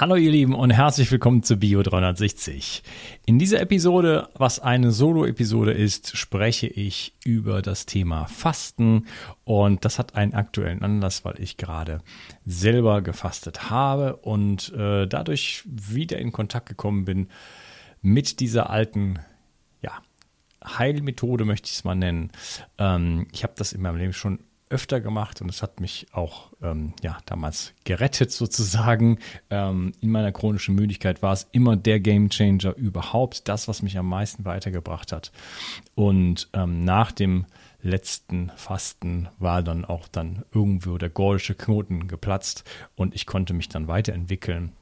Hallo ihr Lieben und herzlich willkommen zu Bio 360. In dieser Episode, was eine Solo-Episode ist, spreche ich über das Thema Fasten und das hat einen aktuellen Anlass, weil ich gerade selber gefastet habe und äh, dadurch wieder in Kontakt gekommen bin mit dieser alten, ja, Heilmethode möchte ich es mal nennen. Ähm, ich habe das in meinem Leben schon öfter gemacht und es hat mich auch ähm, ja, damals gerettet sozusagen. Ähm, in meiner chronischen Müdigkeit war es immer der Game Changer überhaupt, das, was mich am meisten weitergebracht hat. Und ähm, nach dem letzten Fasten war dann auch dann irgendwo der gordische Knoten geplatzt und ich konnte mich dann weiterentwickeln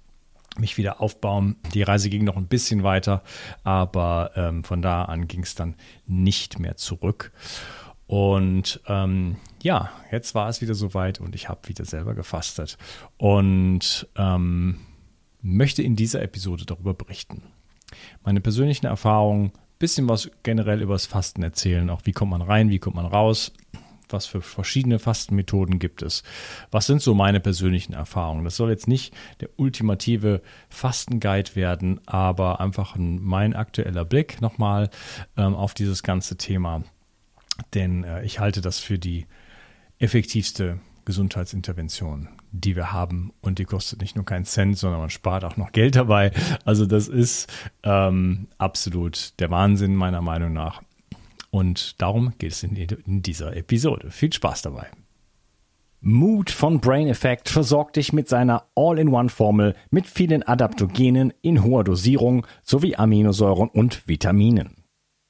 mich wieder aufbauen. Die Reise ging noch ein bisschen weiter, aber ähm, von da an ging es dann nicht mehr zurück. Und ähm, ja, jetzt war es wieder soweit und ich habe wieder selber gefastet und ähm, möchte in dieser Episode darüber berichten. Meine persönlichen Erfahrungen, bisschen was generell über das Fasten erzählen, auch wie kommt man rein, wie kommt man raus, was für verschiedene Fastenmethoden gibt es, was sind so meine persönlichen Erfahrungen. Das soll jetzt nicht der ultimative Fastenguide werden, aber einfach mein aktueller Blick nochmal ähm, auf dieses ganze Thema denn äh, ich halte das für die effektivste Gesundheitsintervention, die wir haben. Und die kostet nicht nur keinen Cent, sondern man spart auch noch Geld dabei. Also das ist ähm, absolut der Wahnsinn meiner Meinung nach. Und darum geht es in, in dieser Episode. Viel Spaß dabei. Mood von Brain Effect versorgt dich mit seiner All-in-One-Formel mit vielen Adaptogenen in hoher Dosierung sowie Aminosäuren und Vitaminen.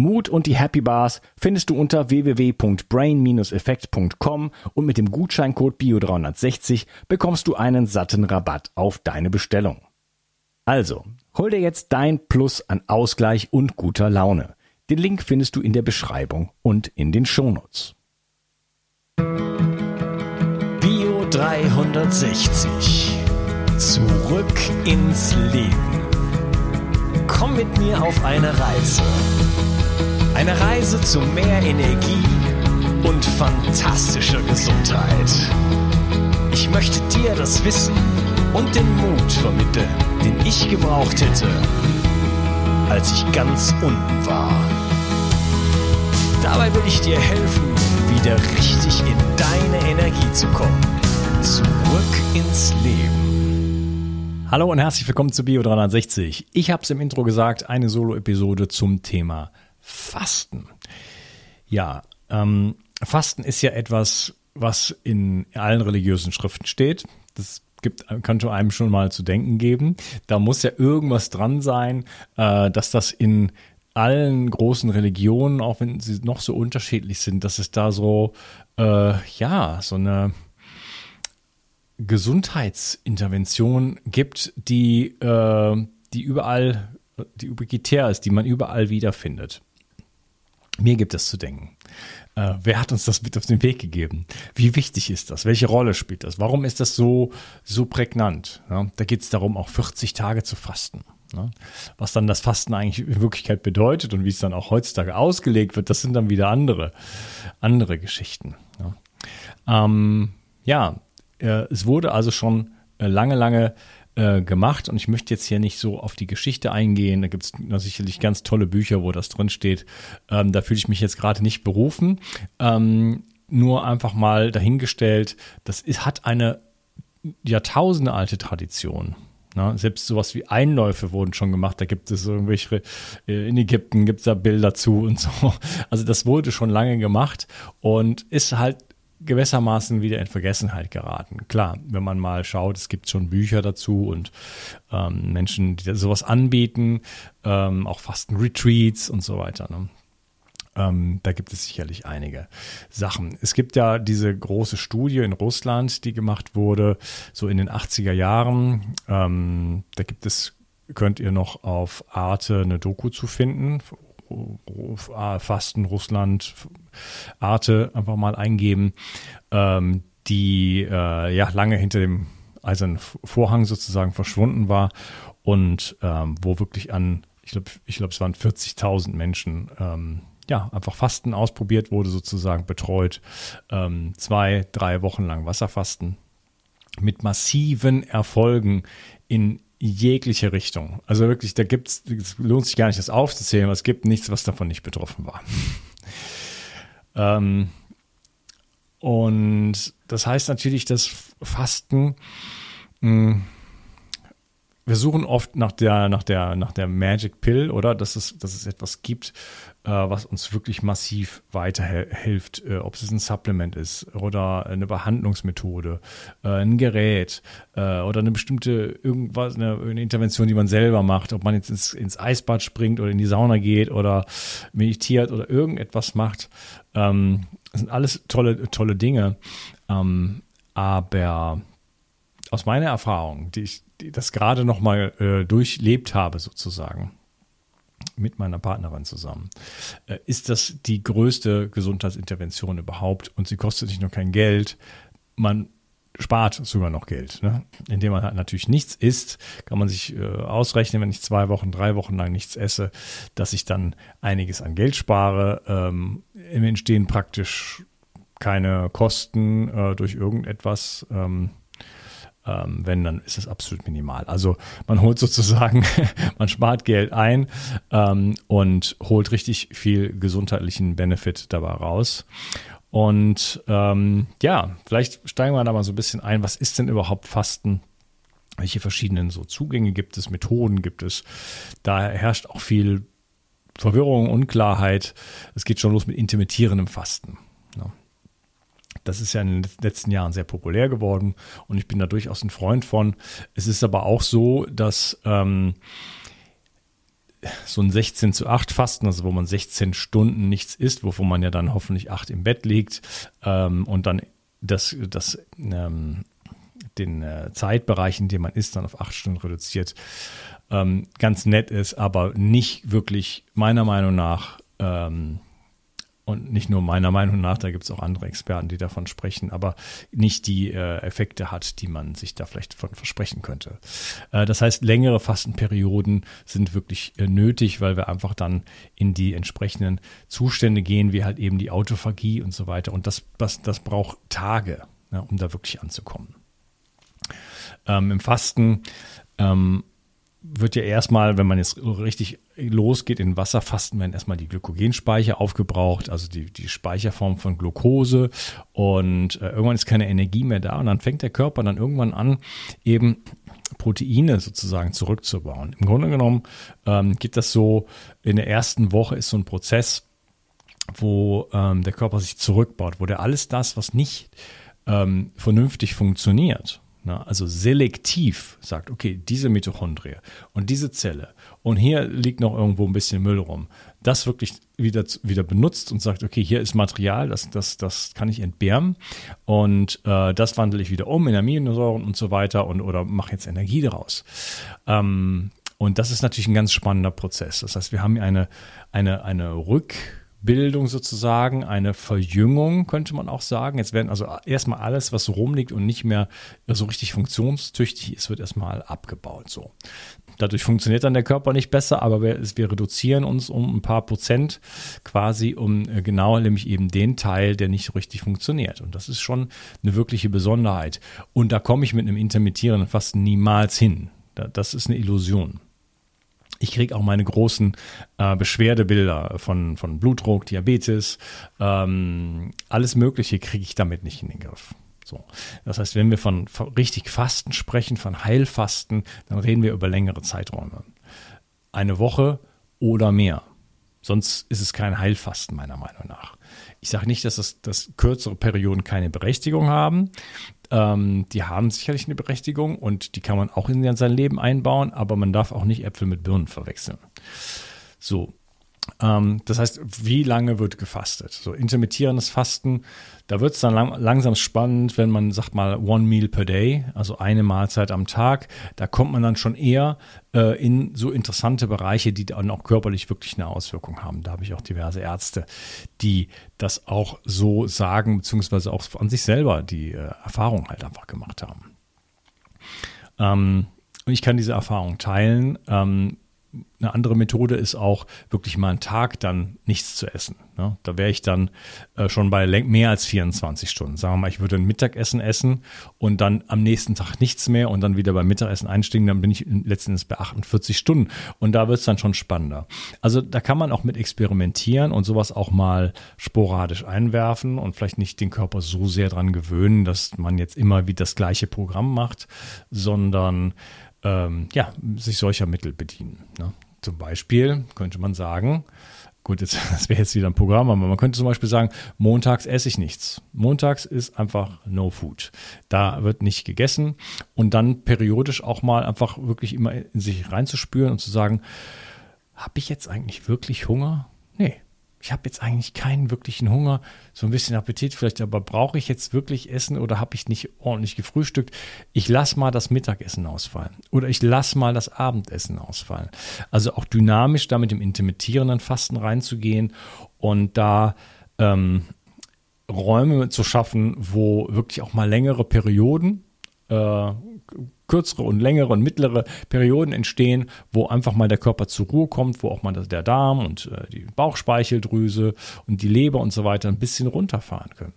Mut und die Happy Bars findest du unter www.brain-effekt.com und mit dem Gutscheincode BIO360 bekommst du einen satten Rabatt auf deine Bestellung. Also, hol dir jetzt dein Plus an Ausgleich und guter Laune. Den Link findest du in der Beschreibung und in den Shownotes. Bio 360. Zurück ins Leben. Komm mit mir auf eine Reise eine Reise zu mehr Energie und fantastischer Gesundheit. Ich möchte dir das Wissen und den Mut vermitteln, den ich gebraucht hätte, als ich ganz unten war. Dabei will ich dir helfen, wieder richtig in deine Energie zu kommen. Zurück ins Leben. Hallo und herzlich willkommen zu Bio 360. Ich habe es im Intro gesagt, eine Solo-Episode zum Thema Fasten. Ja, ähm, Fasten ist ja etwas, was in allen religiösen Schriften steht. Das gibt, kann schon einem schon mal zu denken geben. Da muss ja irgendwas dran sein, äh, dass das in allen großen Religionen, auch wenn sie noch so unterschiedlich sind, dass es da so, äh, ja, so eine Gesundheitsintervention gibt, die, äh, die überall, die ubiquitär ist, die man überall wiederfindet. Mir gibt es zu denken. Äh, wer hat uns das mit auf den Weg gegeben? Wie wichtig ist das? Welche Rolle spielt das? Warum ist das so, so prägnant? Ja, da geht es darum, auch 40 Tage zu fasten. Ja, was dann das Fasten eigentlich in Wirklichkeit bedeutet und wie es dann auch heutzutage ausgelegt wird, das sind dann wieder andere, andere Geschichten. Ja, ähm, ja äh, es wurde also schon äh, lange, lange äh, gemacht und ich möchte jetzt hier nicht so auf die Geschichte eingehen. Da gibt es sicherlich ganz tolle Bücher, wo das drin steht. Ähm, da fühle ich mich jetzt gerade nicht berufen. Ähm, nur einfach mal dahingestellt, das ist, hat eine Jahrtausende alte Tradition. Na, selbst sowas wie Einläufe wurden schon gemacht. Da gibt es irgendwelche, äh, in Ägypten gibt es da Bilder zu und so. Also das wurde schon lange gemacht und ist halt gewissermaßen wieder in Vergessenheit geraten. Klar, wenn man mal schaut, es gibt schon Bücher dazu und ähm, Menschen, die sowas anbieten, ähm, auch Fasten-Retreats und so weiter. Ne? Ähm, da gibt es sicherlich einige Sachen. Es gibt ja diese große Studie in Russland, die gemacht wurde, so in den 80er Jahren. Ähm, da gibt es, könnt ihr noch auf Arte eine Doku zu finden. Fasten Russland, Arte einfach mal eingeben, ähm, die äh, ja lange hinter dem eisernen Vorhang sozusagen verschwunden war und ähm, wo wirklich an, ich glaube, ich glaube, es waren 40.000 Menschen ähm, ja, einfach Fasten ausprobiert wurde, sozusagen betreut. Ähm, zwei, drei Wochen lang Wasserfasten mit massiven Erfolgen in jegliche Richtung. Also wirklich, da gibt's, es lohnt sich gar nicht, das aufzuzählen, aber es gibt nichts, was davon nicht betroffen war. ähm, und das heißt natürlich, dass Fasten mh, hm, wir suchen oft nach der, nach der, nach der Magic Pill, oder? Dass es, dass es etwas gibt, äh, was uns wirklich massiv weiterhilft. Äh, ob es ein Supplement ist oder eine Behandlungsmethode, äh, ein Gerät äh, oder eine bestimmte irgendwas, eine, eine, Intervention, die man selber macht, ob man jetzt ins, ins Eisbad springt oder in die Sauna geht oder meditiert oder irgendetwas macht. Ähm, das sind alles tolle, tolle Dinge. Ähm, aber aus meiner Erfahrung, die ich die das gerade noch mal äh, durchlebt habe sozusagen mit meiner Partnerin zusammen, äh, ist das die größte Gesundheitsintervention überhaupt und sie kostet nicht nur kein Geld, man spart sogar noch Geld. Ne? Indem man halt natürlich nichts isst, kann man sich äh, ausrechnen, wenn ich zwei Wochen, drei Wochen lang nichts esse, dass ich dann einiges an Geld spare. Ähm, Im Entstehen praktisch keine Kosten äh, durch irgendetwas. Ähm, ähm, wenn, dann ist es absolut minimal. Also man holt sozusagen, man spart Geld ein ähm, und holt richtig viel gesundheitlichen Benefit dabei raus. Und ähm, ja, vielleicht steigen wir da mal so ein bisschen ein, was ist denn überhaupt Fasten? Welche verschiedenen so Zugänge gibt es, Methoden gibt es? Da herrscht auch viel Verwirrung, Unklarheit. Es geht schon los mit intermittierendem Fasten. Das ist ja in den letzten Jahren sehr populär geworden und ich bin da durchaus ein Freund von. Es ist aber auch so, dass ähm, so ein 16 zu 8 Fasten, also wo man 16 Stunden nichts isst, wovon man ja dann hoffentlich 8 im Bett liegt ähm, und dann das, das ähm, den äh, Zeitbereich, in dem man isst, dann auf 8 Stunden reduziert, ähm, ganz nett ist, aber nicht wirklich meiner Meinung nach ähm, und nicht nur meiner Meinung nach, da gibt es auch andere Experten, die davon sprechen, aber nicht die äh, Effekte hat, die man sich da vielleicht von versprechen könnte. Äh, das heißt, längere Fastenperioden sind wirklich äh, nötig, weil wir einfach dann in die entsprechenden Zustände gehen, wie halt eben die Autophagie und so weiter. Und das, das, das braucht Tage, ja, um da wirklich anzukommen. Ähm, Im Fasten ähm, wird ja erstmal, wenn man jetzt richtig losgeht in Wasserfasten, werden erstmal die Glykogenspeicher aufgebraucht, also die, die Speicherform von Glucose und äh, irgendwann ist keine Energie mehr da und dann fängt der Körper dann irgendwann an, eben Proteine sozusagen zurückzubauen. Im Grunde genommen ähm, geht das so, in der ersten Woche ist so ein Prozess, wo ähm, der Körper sich zurückbaut, wo der alles das, was nicht ähm, vernünftig funktioniert, na, also selektiv sagt, okay, diese Mitochondrie und diese Zelle und hier liegt noch irgendwo ein bisschen Müll rum, das wirklich wieder, wieder benutzt und sagt, okay, hier ist Material, das, das, das kann ich entbehren und äh, das wandle ich wieder um in Aminosäuren und so weiter und oder mache jetzt Energie daraus. Ähm, und das ist natürlich ein ganz spannender Prozess. Das heißt, wir haben hier eine, eine, eine Rück- Bildung sozusagen, eine Verjüngung, könnte man auch sagen. Jetzt werden also erstmal alles, was rumliegt und nicht mehr so richtig funktionstüchtig ist, wird erstmal abgebaut. So. Dadurch funktioniert dann der Körper nicht besser, aber wir, wir reduzieren uns um ein paar Prozent quasi um äh, genau nämlich eben den Teil, der nicht richtig funktioniert. Und das ist schon eine wirkliche Besonderheit. Und da komme ich mit einem intermittierenden Fasten niemals hin. Das ist eine Illusion. Ich kriege auch meine großen äh, Beschwerdebilder von, von Blutdruck, Diabetes, ähm, alles Mögliche kriege ich damit nicht in den Griff. So. Das heißt, wenn wir von, von richtig Fasten sprechen, von Heilfasten, dann reden wir über längere Zeiträume. Eine Woche oder mehr. Sonst ist es kein Heilfasten, meiner Meinung nach. Ich sage nicht, dass, das, dass kürzere Perioden keine Berechtigung haben. Ähm, die haben sicherlich eine Berechtigung und die kann man auch in sein Leben einbauen, aber man darf auch nicht Äpfel mit Birnen verwechseln. So, das heißt, wie lange wird gefastet? So intermittierendes Fasten, da wird es dann lang, langsam spannend, wenn man sagt mal one meal per day, also eine Mahlzeit am Tag. Da kommt man dann schon eher äh, in so interessante Bereiche, die dann auch körperlich wirklich eine Auswirkung haben. Da habe ich auch diverse Ärzte, die das auch so sagen, beziehungsweise auch an sich selber die äh, Erfahrung halt einfach gemacht haben. Ähm, und ich kann diese Erfahrung teilen. Ähm, eine andere Methode ist auch wirklich mal einen Tag dann nichts zu essen. Ne? Da wäre ich dann äh, schon bei mehr als 24 Stunden. Sagen wir mal, ich würde ein Mittagessen essen und dann am nächsten Tag nichts mehr und dann wieder beim Mittagessen einsteigen, dann bin ich letztendlich bei 48 Stunden. Und da wird es dann schon spannender. Also da kann man auch mit experimentieren und sowas auch mal sporadisch einwerfen und vielleicht nicht den Körper so sehr dran gewöhnen, dass man jetzt immer wie das gleiche Programm macht, sondern ähm, ja, sich solcher Mittel bedienen. Ne? Zum Beispiel könnte man sagen, gut, jetzt, das wäre jetzt wieder ein Programm, aber man könnte zum Beispiel sagen, montags esse ich nichts. Montags ist einfach No Food. Da wird nicht gegessen und dann periodisch auch mal einfach wirklich immer in sich reinzuspüren und zu sagen, habe ich jetzt eigentlich wirklich Hunger? Nee, ich habe jetzt eigentlich keinen wirklichen Hunger, so ein bisschen Appetit vielleicht, aber brauche ich jetzt wirklich Essen oder habe ich nicht ordentlich gefrühstückt? Ich lasse mal das Mittagessen ausfallen oder ich lasse mal das Abendessen ausfallen. Also auch dynamisch da mit dem intermittierenden Fasten reinzugehen und da ähm, Räume zu schaffen, wo wirklich auch mal längere Perioden äh, kürzere und längere und mittlere Perioden entstehen, wo einfach mal der Körper zur Ruhe kommt, wo auch mal der Darm und äh, die Bauchspeicheldrüse und die Leber und so weiter ein bisschen runterfahren können.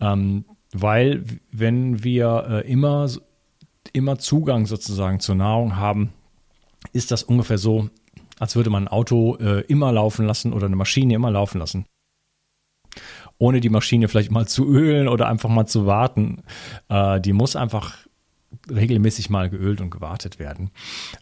Ähm, weil wenn wir äh, immer, immer Zugang sozusagen zur Nahrung haben, ist das ungefähr so, als würde man ein Auto äh, immer laufen lassen oder eine Maschine immer laufen lassen ohne die Maschine vielleicht mal zu ölen oder einfach mal zu warten. Äh, die muss einfach regelmäßig mal geölt und gewartet werden.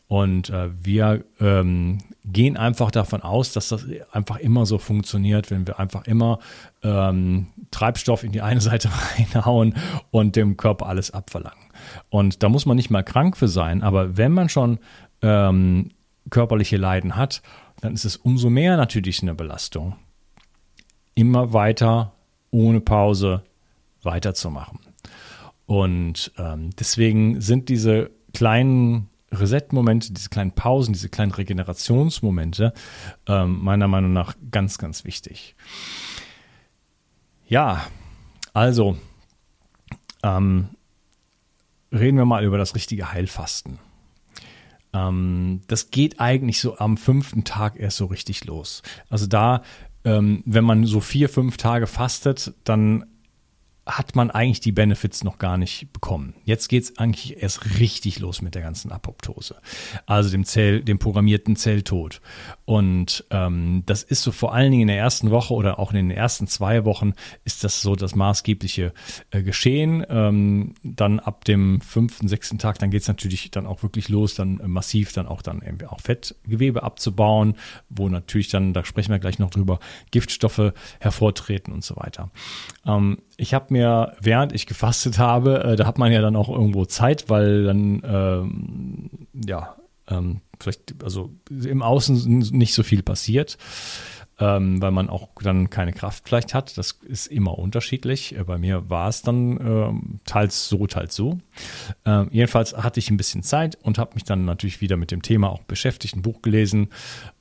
Und äh, wir ähm, gehen einfach davon aus, dass das einfach immer so funktioniert, wenn wir einfach immer ähm, Treibstoff in die eine Seite reinhauen und dem Körper alles abverlangen. Und da muss man nicht mal krank für sein, aber wenn man schon ähm, körperliche Leiden hat, dann ist es umso mehr natürlich eine Belastung, immer weiter ohne Pause weiterzumachen. Und ähm, deswegen sind diese kleinen Reset-Momente, diese kleinen Pausen, diese kleinen Regenerationsmomente ähm, meiner Meinung nach ganz, ganz wichtig. Ja, also ähm, reden wir mal über das richtige Heilfasten. Ähm, das geht eigentlich so am fünften Tag erst so richtig los. Also da, ähm, wenn man so vier, fünf Tage fastet, dann hat man eigentlich die Benefits noch gar nicht bekommen. Jetzt geht es eigentlich erst richtig los mit der ganzen Apoptose, also dem Zell, dem programmierten Zelltod. Und ähm, das ist so vor allen Dingen in der ersten Woche oder auch in den ersten zwei Wochen ist das so das maßgebliche äh, Geschehen. Ähm, dann ab dem fünften, sechsten Tag, dann geht es natürlich dann auch wirklich los, dann äh, massiv dann auch dann auch Fettgewebe abzubauen, wo natürlich dann, da sprechen wir gleich noch drüber, Giftstoffe hervortreten und so weiter. Ähm, ich habe mir, während ich gefastet habe, äh, da hat man ja dann auch irgendwo Zeit, weil dann, ähm, ja, ähm, vielleicht, also im Außen nicht so viel passiert, ähm, weil man auch dann keine Kraft vielleicht hat. Das ist immer unterschiedlich. Äh, bei mir war es dann äh, teils so, teils so. Äh, jedenfalls hatte ich ein bisschen Zeit und habe mich dann natürlich wieder mit dem Thema auch beschäftigt, ein Buch gelesen,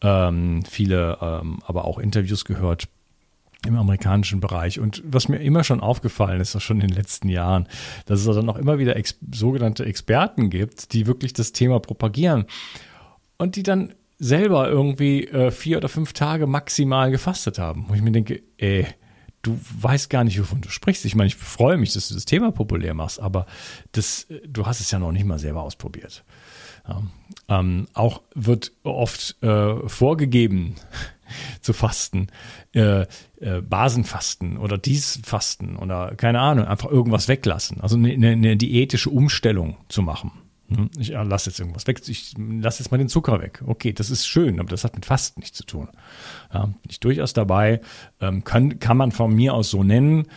ähm, viele ähm, aber auch Interviews gehört im amerikanischen Bereich. Und was mir immer schon aufgefallen ist, schon in den letzten Jahren, dass es dann auch immer wieder ex sogenannte Experten gibt, die wirklich das Thema propagieren und die dann selber irgendwie äh, vier oder fünf Tage maximal gefastet haben. Wo ich mir denke, ey, du weißt gar nicht, wovon du sprichst. Ich meine, ich freue mich, dass du das Thema populär machst, aber das, äh, du hast es ja noch nicht mal selber ausprobiert. Ja. Ähm, auch wird oft äh, vorgegeben, zu fasten, äh, äh, Basenfasten oder dies Fasten oder keine Ahnung, einfach irgendwas weglassen. Also eine, eine diätische Umstellung zu machen. Hm, ich lasse jetzt irgendwas weg, ich lasse jetzt mal den Zucker weg. Okay, das ist schön, aber das hat mit Fasten nichts zu tun. Ja, bin ich durchaus dabei, ähm, kann, kann man von mir aus so nennen,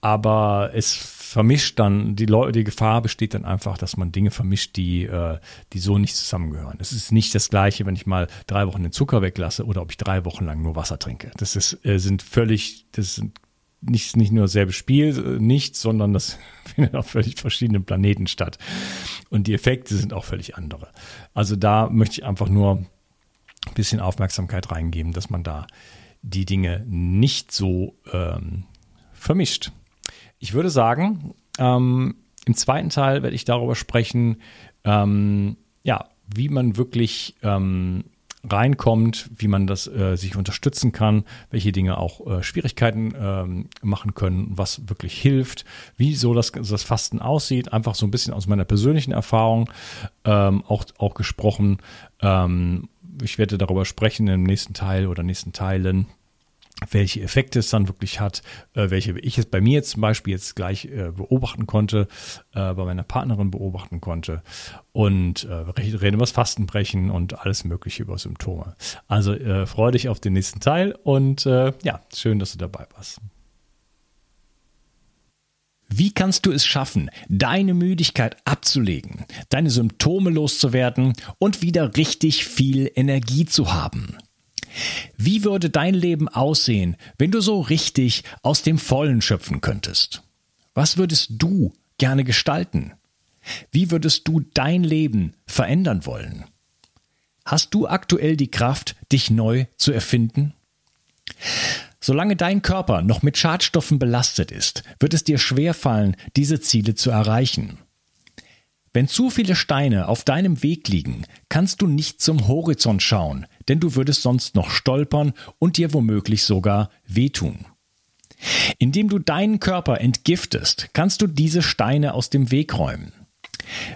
aber es vermischt dann, die, Leute, die Gefahr besteht dann einfach, dass man Dinge vermischt, die, äh, die so nicht zusammengehören. Es ist nicht das Gleiche, wenn ich mal drei Wochen den Zucker weglasse oder ob ich drei Wochen lang nur Wasser trinke. Das ist, äh, sind völlig, das sind nicht, nicht nur dasselbe Spiel, äh, nicht, sondern das findet auf völlig verschiedenen Planeten statt. Und die Effekte sind auch völlig andere. Also da möchte ich einfach nur ein bisschen Aufmerksamkeit reingeben, dass man da die Dinge nicht so ähm, vermischt. Ich würde sagen, ähm, im zweiten Teil werde ich darüber sprechen, ähm, ja, wie man wirklich ähm, reinkommt, wie man das äh, sich unterstützen kann, welche Dinge auch äh, Schwierigkeiten ähm, machen können, was wirklich hilft, wie so das, das Fasten aussieht, einfach so ein bisschen aus meiner persönlichen Erfahrung ähm, auch, auch gesprochen. Ähm, ich werde darüber sprechen im nächsten Teil oder nächsten Teilen welche Effekte es dann wirklich hat, äh, welche ich es bei mir jetzt zum Beispiel jetzt gleich äh, beobachten konnte, äh, bei meiner Partnerin beobachten konnte und äh, reden über das Fastenbrechen und alles mögliche über Symptome. Also äh, freue dich auf den nächsten Teil und äh, ja, schön, dass du dabei warst. Wie kannst du es schaffen, deine Müdigkeit abzulegen, deine Symptome loszuwerden und wieder richtig viel Energie zu haben? Wie würde dein Leben aussehen, wenn du so richtig aus dem Vollen schöpfen könntest? Was würdest du gerne gestalten? Wie würdest du dein Leben verändern wollen? Hast du aktuell die Kraft, dich neu zu erfinden? Solange dein Körper noch mit Schadstoffen belastet ist, wird es dir schwerfallen, diese Ziele zu erreichen. Wenn zu viele Steine auf deinem Weg liegen, kannst du nicht zum Horizont schauen, denn du würdest sonst noch stolpern und dir womöglich sogar wehtun. Indem du deinen Körper entgiftest, kannst du diese Steine aus dem Weg räumen.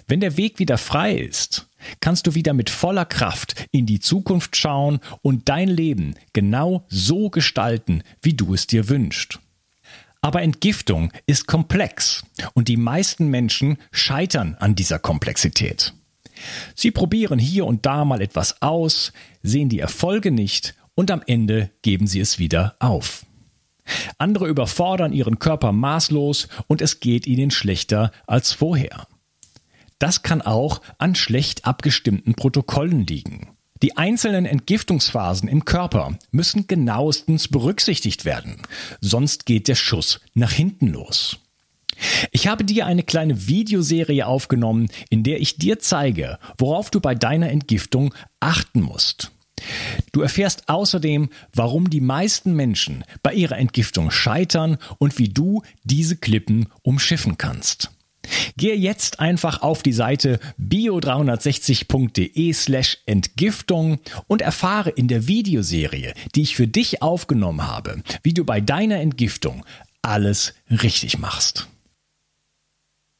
Wenn der Weg wieder frei ist, kannst du wieder mit voller Kraft in die Zukunft schauen und dein Leben genau so gestalten, wie du es dir wünschst. Aber Entgiftung ist komplex und die meisten Menschen scheitern an dieser Komplexität. Sie probieren hier und da mal etwas aus, sehen die Erfolge nicht und am Ende geben sie es wieder auf. Andere überfordern ihren Körper maßlos und es geht ihnen schlechter als vorher. Das kann auch an schlecht abgestimmten Protokollen liegen. Die einzelnen Entgiftungsphasen im Körper müssen genauestens berücksichtigt werden, sonst geht der Schuss nach hinten los. Ich habe dir eine kleine Videoserie aufgenommen, in der ich dir zeige, worauf du bei deiner Entgiftung achten musst. Du erfährst außerdem, warum die meisten Menschen bei ihrer Entgiftung scheitern und wie du diese Klippen umschiffen kannst. Gehe jetzt einfach auf die Seite bio360.de slash Entgiftung und erfahre in der Videoserie, die ich für dich aufgenommen habe, wie du bei deiner Entgiftung alles richtig machst.